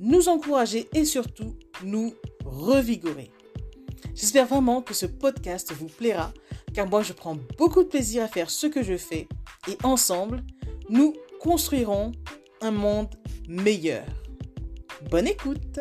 nous encourager et surtout nous revigorer. J'espère vraiment que ce podcast vous plaira car moi je prends beaucoup de plaisir à faire ce que je fais et ensemble, nous construirons un monde meilleur. Bonne écoute